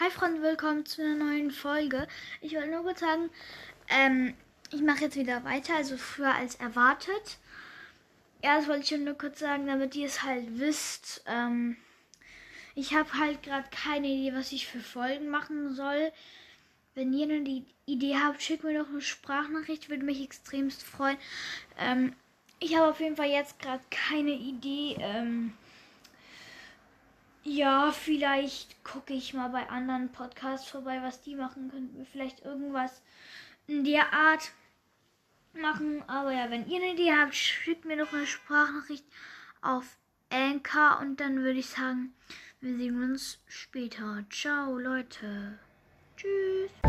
Hi Freunde, willkommen zu einer neuen Folge. Ich wollte nur kurz sagen, ähm, ich mache jetzt wieder weiter, also früher als erwartet. Ja, das wollte ich nur kurz sagen, damit ihr es halt wisst. Ähm, ich habe halt gerade keine Idee, was ich für Folgen machen soll. Wenn ihr eine Idee habt, schickt mir doch eine Sprachnachricht, würde mich extremst freuen. Ähm, ich habe auf jeden Fall jetzt gerade keine Idee. Ähm, ja, vielleicht gucke ich mal bei anderen Podcasts vorbei, was die machen. Könnten vielleicht irgendwas in der Art machen. Aber ja, wenn ihr eine Idee habt, schickt mir doch eine Sprachnachricht auf Anchor und dann würde ich sagen, wir sehen uns später. Ciao, Leute. Tschüss.